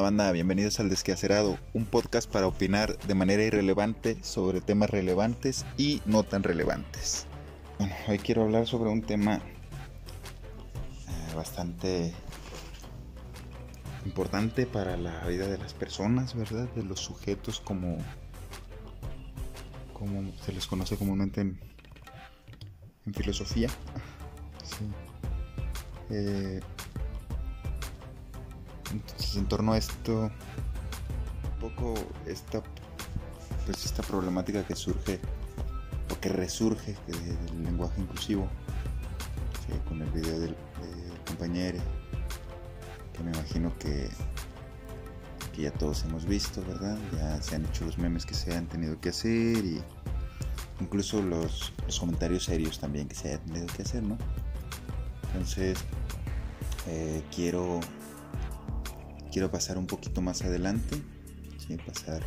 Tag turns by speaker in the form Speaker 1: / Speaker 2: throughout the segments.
Speaker 1: banda? Bienvenidos al Desquacerado, un podcast para opinar de manera irrelevante sobre temas relevantes y no tan relevantes. Hoy quiero hablar sobre un tema eh, bastante importante para la vida de las personas, ¿verdad? De los sujetos como, como se les conoce comúnmente en, filosofía. Eh, entonces, en torno a esto, un poco esta, pues esta problemática que surge o que resurge del lenguaje inclusivo, con el video del, compañero, que me imagino que, que ya todos hemos visto, ¿verdad? Ya se han hecho los memes que se han tenido que hacer y incluso los, los comentarios serios también que se han tenido que hacer, ¿no? Entonces, eh, quiero quiero pasar un poquito más adelante, pasar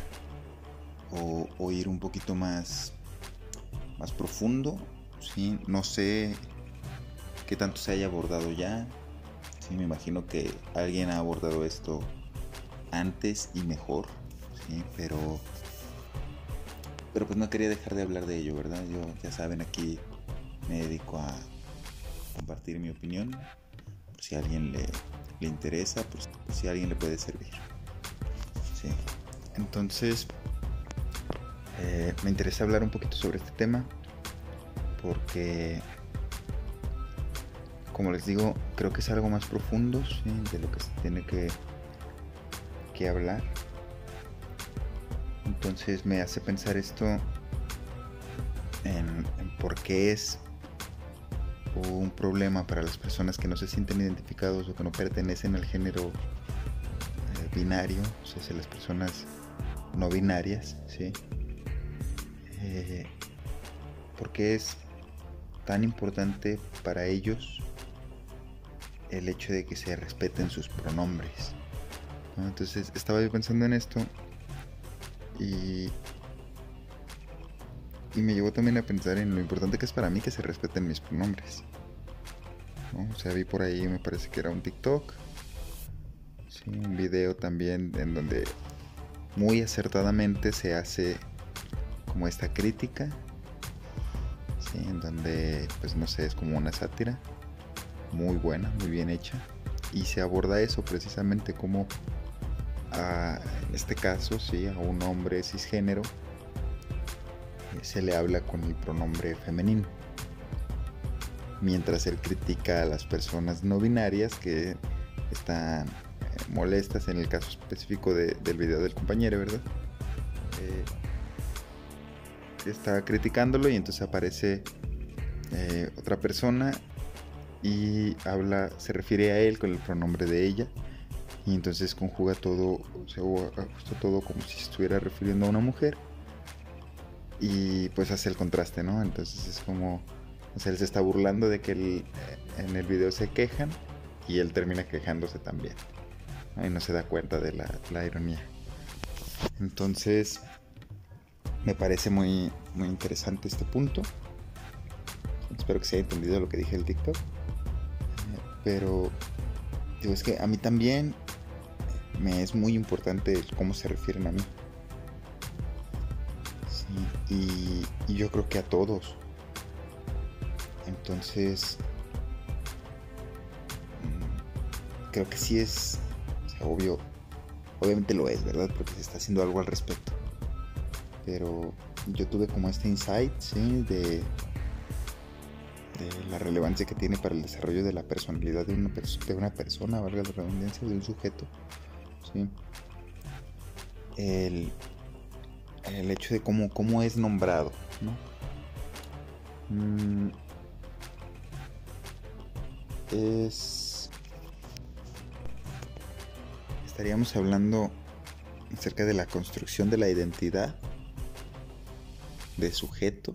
Speaker 1: o, ir un poquito más, más profundo. ¿sí? No sé qué tanto se haya abordado ya. ¿sí? Me imagino que alguien ha abordado esto antes y mejor, ¿sí? pero, pero pues no quería dejar de hablar de ello, ¿verdad? Yo ya saben aquí me dedico a compartir mi opinión. Si a alguien le, le interesa, pues si alguien le puede servir. Entonces, eh, me interesa hablar un poquito sobre este tema porque, como les digo, creo que es algo más profundo de lo que se tiene que, que hablar. Entonces me hace pensar esto en, en por qué es un problema para las personas que no se sienten identificados o que no pertenecen al género binario, o sea, las personas no binarias, ¿sí? Eh, porque es tan importante para ellos el hecho de que se respeten sus pronombres. Entonces estaba yo pensando en esto y y me llevó también a pensar en lo importante que es para mí que se respeten mis pronombres. O sea, vi por ahí, me parece que era un TikTok. Un video también en donde muy acertadamente se hace como esta crítica. en donde, pues no sé, es como una sátira. Muy buena, muy bien hecha. Y se aborda eso precisamente como, en este caso, sí, a un hombre cisgénero se le habla con el pronombre femenino. Mientras él critica a las personas no binarias que están eh, molestas en el caso específico del video del compañero, ¿verdad? Eh, está criticándolo y entonces aparece eh, otra persona y habla, se refiere a él con el pronombre de ella y entonces conjuga todo, se ajusta todo como si estuviera refiriendo a una mujer y pues hace el contraste, ¿no? Entonces es como, o sea, él se está burlando de que en el video se quejan y él termina quejándose también. Y no se da cuenta de la, ironía. Entonces, me parece muy, muy interesante este punto. Espero que se haya entendido lo que dije el TikTok. Pero, digo, es que a mí también me es muy importante cómo se refieren a mí y, yo creo que a todos. Entonces, mm, creo que sí es, obvio, obviamente lo es, ¿verdad? Porque se está haciendo algo al respecto. Pero yo tuve como este insight, ¿sí? De, la relevancia que tiene para el desarrollo de la personalidad de una, de una persona, valga la redundancia, de un sujeto, ¿sí? El, el hecho de cómo, cómo es nombrado. Mm, es. Estaríamos hablando acerca de la construcción de la identidad de sujeto.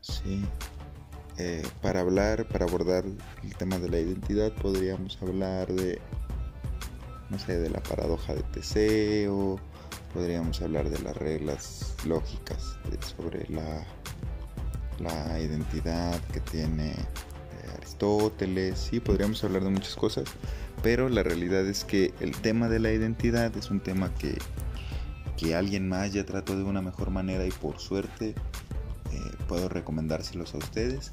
Speaker 1: Sí. Eh, para hablar, para abordar el tema de la identidad, podríamos hablar de, no sé, de la paradoja de Teseo, podríamos hablar de las reglas lógicas sobre la, la identidad que tiene eh, Aristóteles, sí, podríamos hablar de muchas cosas, pero la realidad es que el tema de la identidad es un tema que, que alguien más ya trató de una mejor manera y por suerte eh, puedo recomendárselos a ustedes.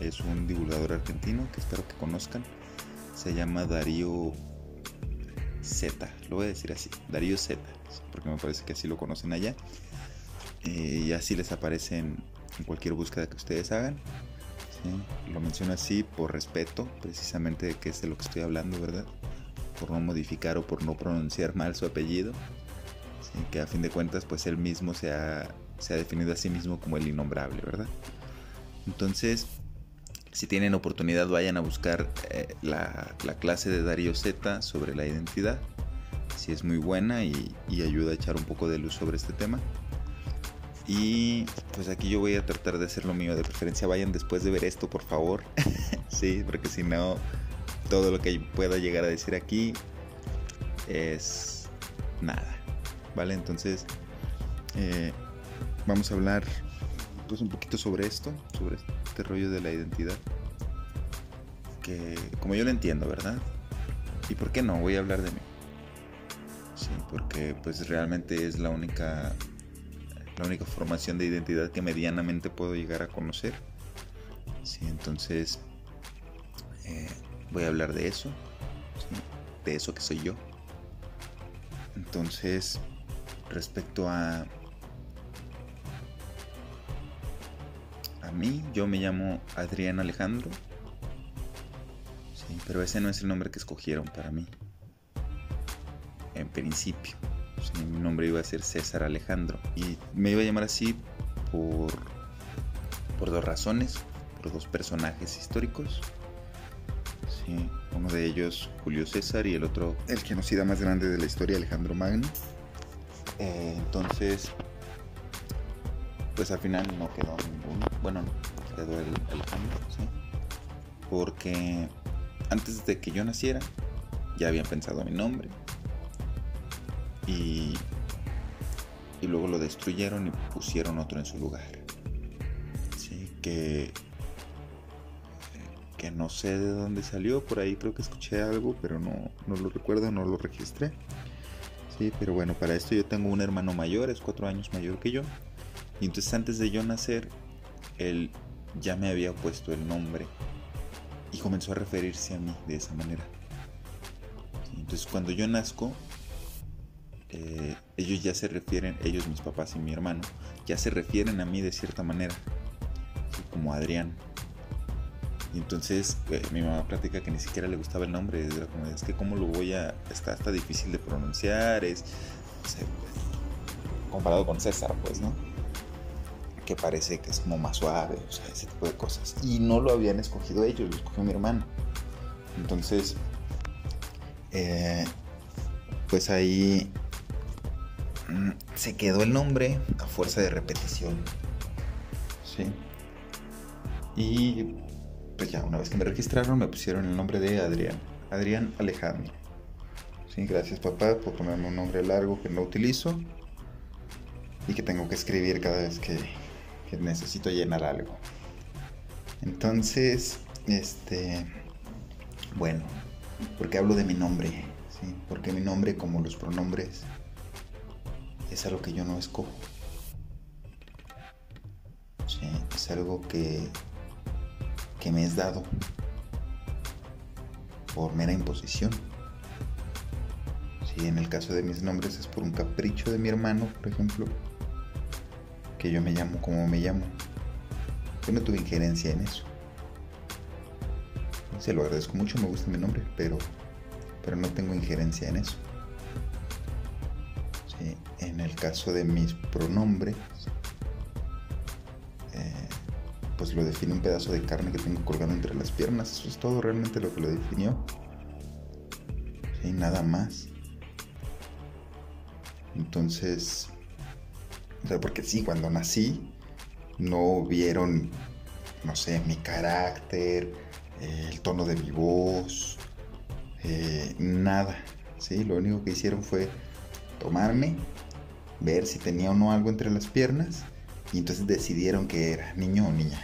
Speaker 1: Es un divulgador argentino que espero que conozcan. Se llama Darío Z, lo voy a decir así, Darío Z, porque me parece que así lo conocen allá. Eh, y así les aparece en, cualquier búsqueda que ustedes hagan. Lo menciono así por respeto, precisamente de que es de lo que estoy hablando, ¿verdad? Por no modificar o por no pronunciar mal su apellido. Que a fin de cuentas, pues él mismo se ha, definido a sí mismo como el innombrable, ¿verdad? Entonces, si tienen oportunidad, vayan a buscar eh, la, clase de Darío Z sobre la identidad. Si es muy buena y, ayuda a echar un poco de luz sobre este tema. Y pues aquí yo voy a tratar de hacer lo mío. De preferencia, vayan después de ver esto, por favor. sí, porque si no, todo lo que pueda llegar a decir aquí es nada. ¿Vale? Entonces, eh, vamos a hablar pues un poquito sobre esto, sobre este rollo de la identidad. Que como yo lo entiendo, ¿verdad? ¿Y por qué no? Voy a hablar de mí. Sí, porque pues realmente es la única la única formación de identidad que medianamente puedo llegar a conocer. Sí, entonces eh, voy a hablar de eso, de eso que soy yo. Entonces, respecto a mí, yo me llamo Adrián Alejandro. Pero ese no es el nombre que escogieron para mí. En principio. Mi nombre iba a ser César Alejandro. Y me iba a llamar así por, por dos razones. Por dos personajes históricos. Uno de ellos Julio César y el otro el genocida más grande de la historia, Alejandro Magno. Eh, entonces, pues al final no quedó ninguno. Bueno, quedó el, el ¿sí? Porque antes de que yo naciera, ya habían pensado mi nombre. Y, y luego lo destruyeron y pusieron otro en su lugar. Sí, que, que no sé de dónde salió, por ahí creo que escuché algo, pero no, no lo recuerdo, no lo registré. Sí, pero bueno, para esto yo tengo un hermano mayor, es cuatro años mayor que yo. Y entonces antes de yo nacer, él ya me había puesto el nombre y comenzó a referirse a mí de esa manera. Entonces cuando yo nazco, eh, ellos ya se refieren, ellos mis papás y mi hermano, ya se refieren a mí de cierta manera, como Adrián. Y entonces eh, mi mamá platica que ni siquiera le gustaba el nombre, es que cómo lo voy a, está, está difícil de pronunciar, es, comparado con César, pues, ¿no? que parece que es como más suave, o sea, ese tipo de cosas. Y no lo habían escogido ellos, lo escogió mi hermano. Entonces, eh, pues ahí se quedó el nombre a fuerza de repetición. Sí. Y pues ya una vez que me registraron me pusieron el nombre de Adrián. Adrián Alejandro. Sí, gracias papá por ponerme un nombre largo que no utilizo y que tengo que escribir cada vez que, necesito llenar algo. Entonces, este, bueno, porque hablo de mi nombre, porque mi nombre, como los pronombres, es algo que yo no escojo. ¿sí? Es algo que, que me es dado por mera imposición. Si en el caso de mis nombres es por un capricho de mi hermano, por ejemplo, que yo me llamo como me llamo. Yo no tuve injerencia en eso. Se lo agradezco mucho, me gusta mi nombre, pero, pero no tengo injerencia en eso. En el caso de mis pronombres, eh, pues lo define un pedazo de carne que tengo colgando entre las piernas. Eso es todo realmente lo que lo definió. Y nada más. Entonces, porque sí, cuando nací no vieron, no sé, mi carácter, el tono de mi voz, eh, nada. ¿sí? Lo único que hicieron fue tomarme, ver si tenía o no algo entre las piernas y entonces decidieron que era niño o niña.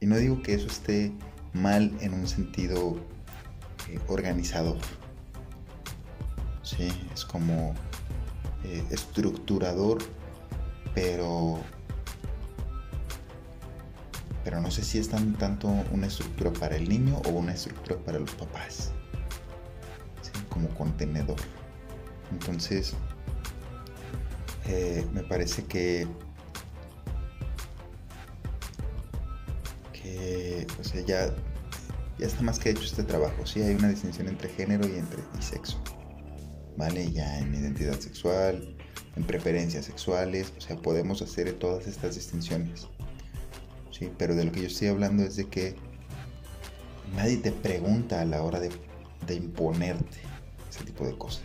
Speaker 1: Y no digo que eso esté mal en un sentido eh, organizador. Es como eh, estructurador, pero pero no sé si es tan, tanto una estructura para el niño o una estructura para los papás, como contenedor. Entonces, eh, me parece que, o sea, ya, ya está más que hecho este trabajo. Sí, hay una distinción entre género y entre y sexo. ¿Vale? Ya en identidad sexual, en preferencias sexuales, o sea, podemos hacer todas estas distinciones. Pero de lo que yo estoy hablando es de que nadie te pregunta a la hora de, imponerte ese tipo de cosas.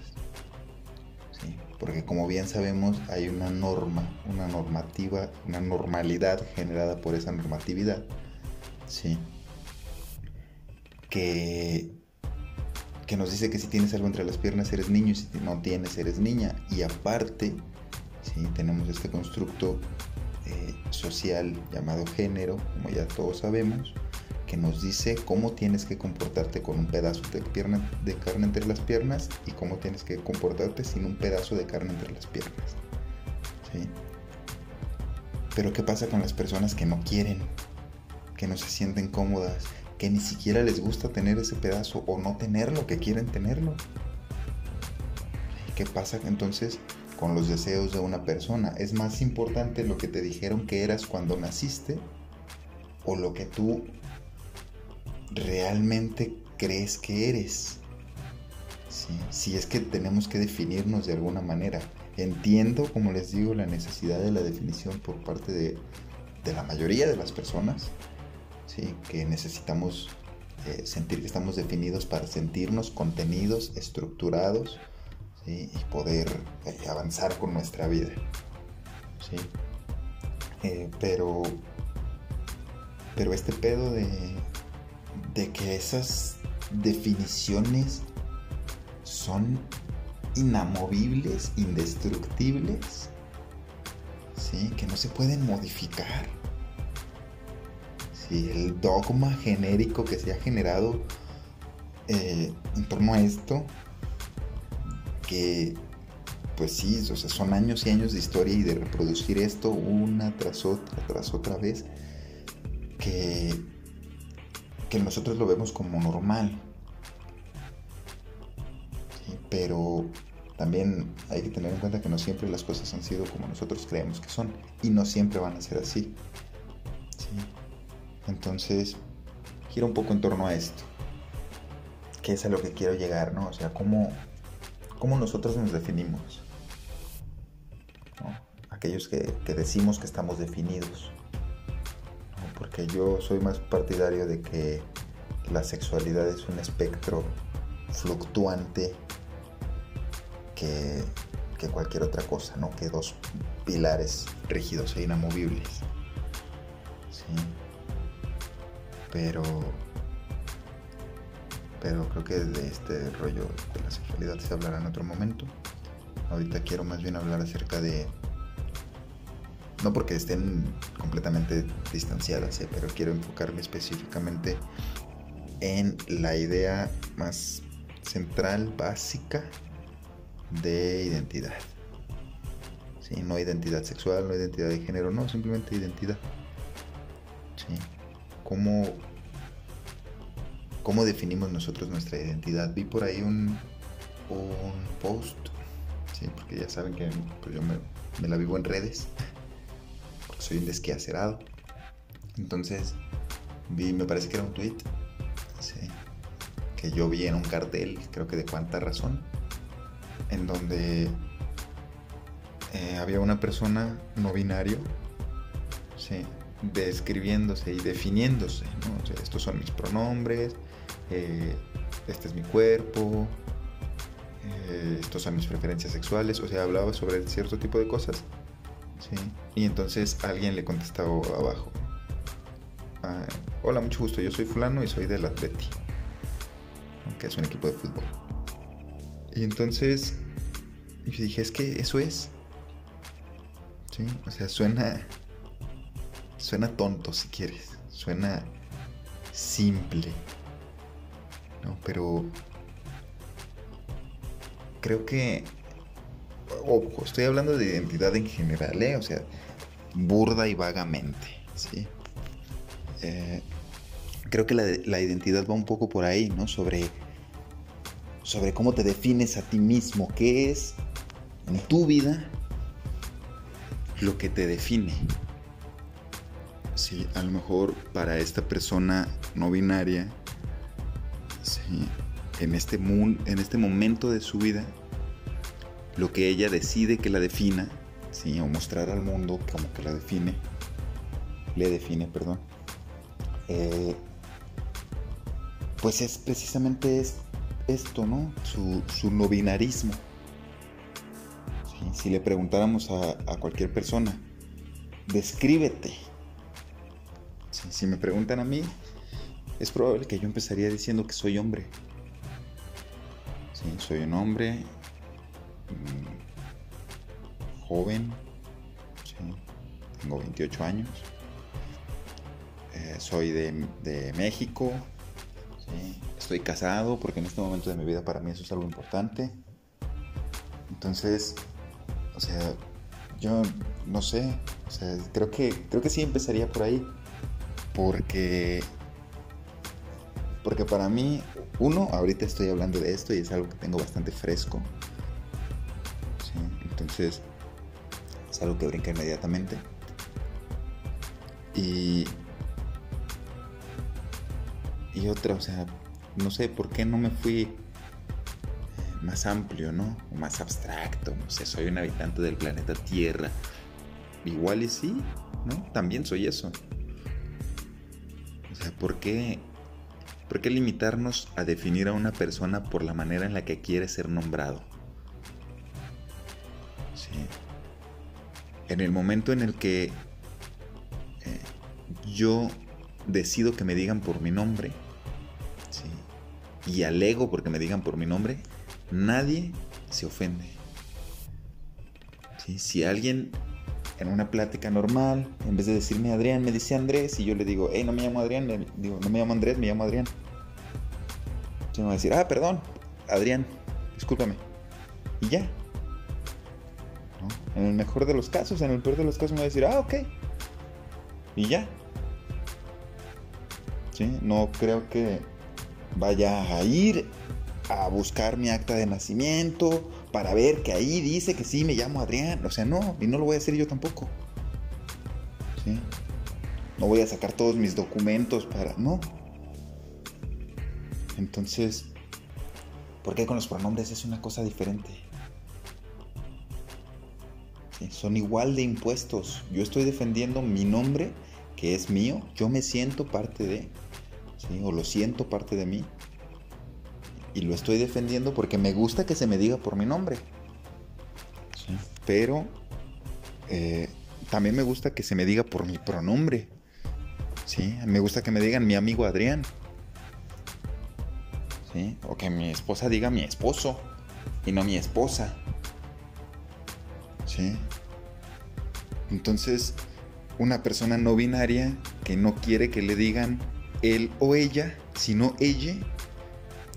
Speaker 1: Porque como bien sabemos hay una norma, una normativa, una normalidad generada por esa normatividad. ¿sí? Que, que nos dice que si tienes algo entre las piernas eres niño y si no tienes eres niña. Y aparte, ¿sí? tenemos este constructo eh, social llamado género, como ya todos sabemos, que nos dice cómo tienes que comportarte con un pedazo de, carne entre las piernas y cómo tienes que comportarte sin un pedazo de carne entre las piernas. Pero ¿qué pasa con las personas que no quieren, que no se sienten cómodas, que ni siquiera les gusta tener ese pedazo o no tenerlo, que quieren tenerlo? ¿Qué pasa entonces con los deseos de una persona. Es más importante lo que te dijeron que eras cuando naciste o lo que tú realmente crees que eres. Si es que tenemos que definirnos de alguna manera. Entiendo, como les digo, la necesidad de la definición por parte de, la mayoría de las personas, ¿sí? que necesitamos eh, sentir que estamos definidos para sentirnos contenidos, estructurados, y poder eh, avanzar con nuestra vida. Eh, pero, pero este pedo de, de que esas definiciones son inamovibles, indestructibles, ¿sí? que no se pueden modificar. ¿sí? El dogma genérico que se ha generado eh, en torno a esto que, pues sí, o sea, son años y años de historia y de reproducir esto una tras otra, tras otra vez, que, que nosotros lo vemos como normal. pero también hay que tener en cuenta que no siempre las cosas han sido como nosotros creemos que son y no siempre van a ser así. Entonces, gira un poco en torno a esto, que es a lo que quiero llegar, ¿no? O sea, cómo, cómo nosotros nos definimos. Aquellos que, decimos que estamos definidos. Porque yo soy más partidario de que la sexualidad es un espectro fluctuante que, que cualquier otra cosa, ¿no? Que dos pilares rígidos e inamovibles. Pero pero creo que de este rollo de la sexualidad se hablará en otro momento. Ahorita quiero más bien hablar acerca de... No porque estén completamente distanciadas, ¿eh? pero quiero enfocarme específicamente en la idea más central, básica de identidad. ¿Sí? No identidad sexual, no identidad de género, no, simplemente identidad. ¿Sí? ¿Cómo cómo definimos nosotros nuestra identidad. Vi por ahí un, un post, ¿sí? porque ya saben que pues, yo me, la vivo en redes, soy un desquacerado. Entonces, vi, me parece que era un tweet, que yo vi en un cartel, creo que de cuánta razón, en donde eh, había una persona no binario, ¿sí? describiéndose y definiéndose, estos son mis pronombres, eh, este es mi cuerpo, eh, estos son mis preferencias sexuales, o sea, hablaba sobre cierto tipo de cosas, Y entonces alguien le contestaba abajo, ah, hola, mucho gusto, yo soy fulano y soy del Atleti, que es un equipo de fútbol. Y entonces dije, es que eso es, ¿sí? O sea, suena Suena tonto si quieres, suena simple. ¿no? Pero creo que, ojo, estoy hablando de identidad en general, ¿eh? O sea, burda y vagamente, ¿sí? Eh, creo que la, identidad va un poco por ahí, ¿no? Sobre, sobre cómo te defines a ti mismo, qué es en tu vida lo que te define. Sí, a lo mejor para esta persona no binaria, sí, en, este en este momento de su vida, lo que ella decide que la defina, sí, o mostrar al mundo como que la define, le define, perdón, eh, pues es precisamente es esto, ¿no? Su, su no binarismo. Si le preguntáramos a, cualquier persona, descríbete. Si, me preguntan a mí, es probable que yo empezaría diciendo que soy hombre. Soy un hombre joven, tengo 28 años, eh, soy de, México, estoy casado porque en este momento de mi vida para mí eso es algo importante. Entonces, o sea, yo no sé, creo que, creo que sí empezaría por ahí. Porque, porque para mí, uno, ahorita estoy hablando de esto y es algo que tengo bastante fresco. Entonces, es algo que brinca inmediatamente. Y, y otra, o sea, no sé por qué no me fui más amplio, ¿no? Más abstracto, no sé, soy un habitante del planeta Tierra. Igual y sí, ¿no? También soy eso. O sea, ¿por qué, ¿por qué limitarnos a definir a una persona por la manera en la que quiere ser nombrado? En el momento en el que eh, yo decido que me digan por mi nombre, ¿sí? y alego porque me digan por mi nombre, nadie se ofende. Si alguien en una plática normal, en vez de decirme Adrián, me dice Andrés, y yo le digo, hey, no me llamo Adrián, digo, no me llamo Andrés, me llamo Adrián. Se me va a decir, ah, perdón, Adrián, discúlpame. Y ya. En el mejor de los casos, en el peor de los casos me va a decir, ah, ok. Y ya. ¿Sí? No creo que vaya a ir a buscar mi acta de nacimiento para ver que ahí dice que sí me llamo Adrián. O sea, no, y no lo voy a hacer yo tampoco. ¿Sí? No voy a sacar todos mis documentos para... No. Entonces, ¿por qué con los pronombres es una cosa diferente? Son igual de impuestos. Yo estoy defendiendo mi nombre, que es mío. Yo me siento parte de... O lo siento parte de mí y lo estoy defendiendo porque me gusta que se me diga por mi nombre. Pero eh, también me gusta que se me diga por mi pronombre. Me gusta que me digan mi amigo Adrián. O que mi esposa diga mi esposo y no mi esposa. Entonces, una persona no binaria que no quiere que le digan él o ella, sino ella,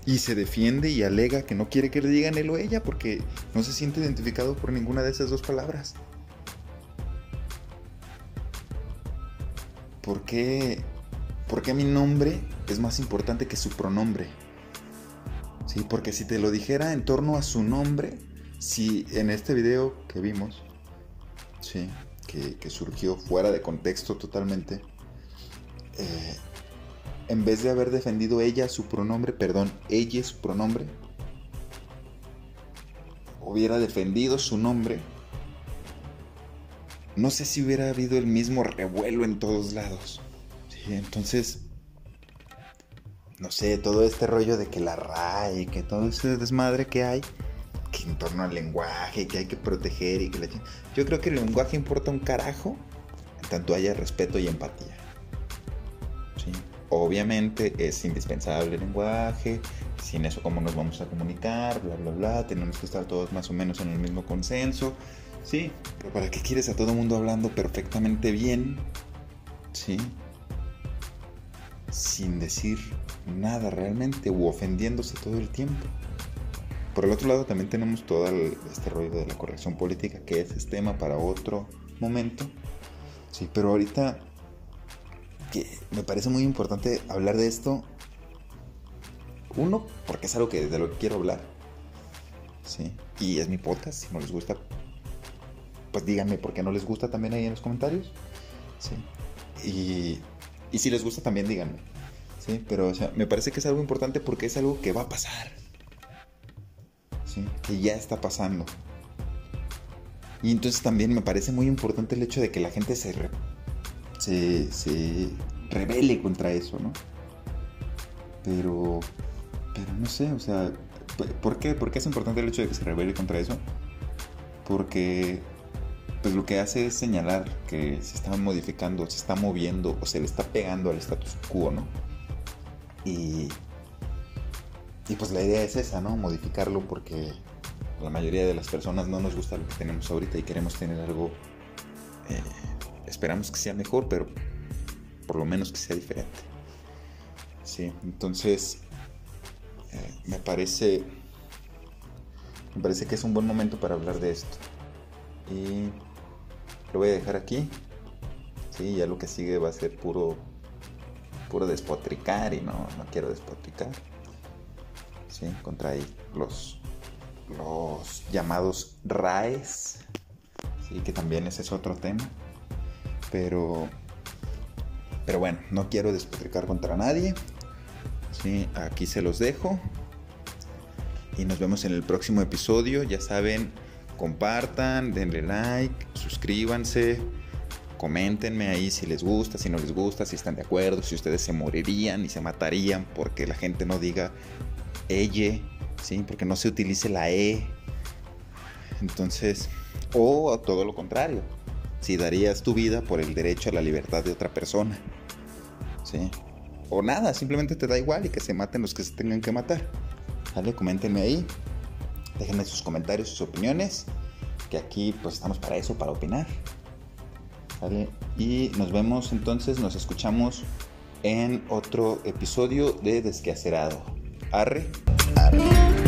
Speaker 1: y se defiende y alega que no quiere que le digan él o ella porque no se siente identificado por ninguna de esas dos palabras. ¿Por qué, ¿Por qué mi nombre es más importante que su pronombre? Sí, porque si te lo dijera en torno a su nombre, si en este video que vimos, sí, que, surgió fuera de contexto totalmente, eh, en vez de haber defendido ella su pronombre, perdón, ella su pronombre, hubiera defendido su nombre, no sé si hubiera habido el mismo revuelo en todos lados. Entonces, no sé, todo este rollo de que la RAE, que todo ese desmadre que hay, que en torno al lenguaje, que hay que proteger y que la... Yo creo que el lenguaje importa un carajo, en tanto haya respeto y empatía. Obviamente es indispensable el lenguaje, sin eso cómo nos vamos a comunicar, bla, bla, bla, tenemos que estar todos más o menos en el mismo consenso, sí, pero ¿para qué quieres a todo el mundo hablando perfectamente bien? Sí, sin decir nada realmente u ofendiéndose todo el tiempo. Por el otro lado también tenemos todo este rollo de la corrección política, que ese es tema para otro momento. Sí, pero ahorita que me parece muy importante hablar de esto. Uno, porque es algo que de lo que quiero hablar. Sí. Y es mi podcast, si no les gusta, pues díganme por qué no les gusta también ahí en los comentarios. Sí. Y, y si les gusta también díganme. Sí, pero o sea, me parece que es algo importante porque es algo que va a pasar. Que ya está pasando. Y entonces también me parece muy importante el hecho de que la gente se, se, se rebele contra eso, ¿no? Pero, pero no sé, o sea, ¿por qué? ¿Por qué es importante el hecho de que se rebele contra eso? Porque pues lo que hace es señalar que se está modificando, se está moviendo o se le está pegando al status quo, ¿no? Y, y pues la idea es esa, ¿no? Modificarlo porque la mayoría de las personas no nos gusta lo que tenemos ahorita y queremos tener algo, eh, esperamos que sea mejor, pero por lo menos que sea diferente. Sí, entonces eh, me parece me parece que es un buen momento para hablar de esto. Y lo voy a dejar aquí. Sí, ya lo que sigue va a ser puro puro despotricar y no, no quiero despotricar. Sí, contra los los llamados RAES. Sí, que también ese es otro tema. Pero pero bueno, no quiero despotricar contra nadie. Sí, aquí se los dejo. Y nos vemos en el próximo episodio. Ya saben, compartan, denle like, suscríbanse, coméntenme ahí si les gusta, si no les gusta, si están de acuerdo, si ustedes se morirían y se matarían porque la gente no diga ella, ¿sí? porque no se utilice la E. Entonces, o todo lo contrario, si darías tu vida por el derecho a la libertad de otra persona. ¿sí? O nada, simplemente te da igual y que se maten los que se tengan que matar. ¿Vale? Coméntenme ahí. Déjenme sus comentarios, sus opiniones. Que aquí pues estamos para eso, para opinar. Y nos vemos entonces, nos escuchamos en otro episodio de Desquacerado. Arre. Arre.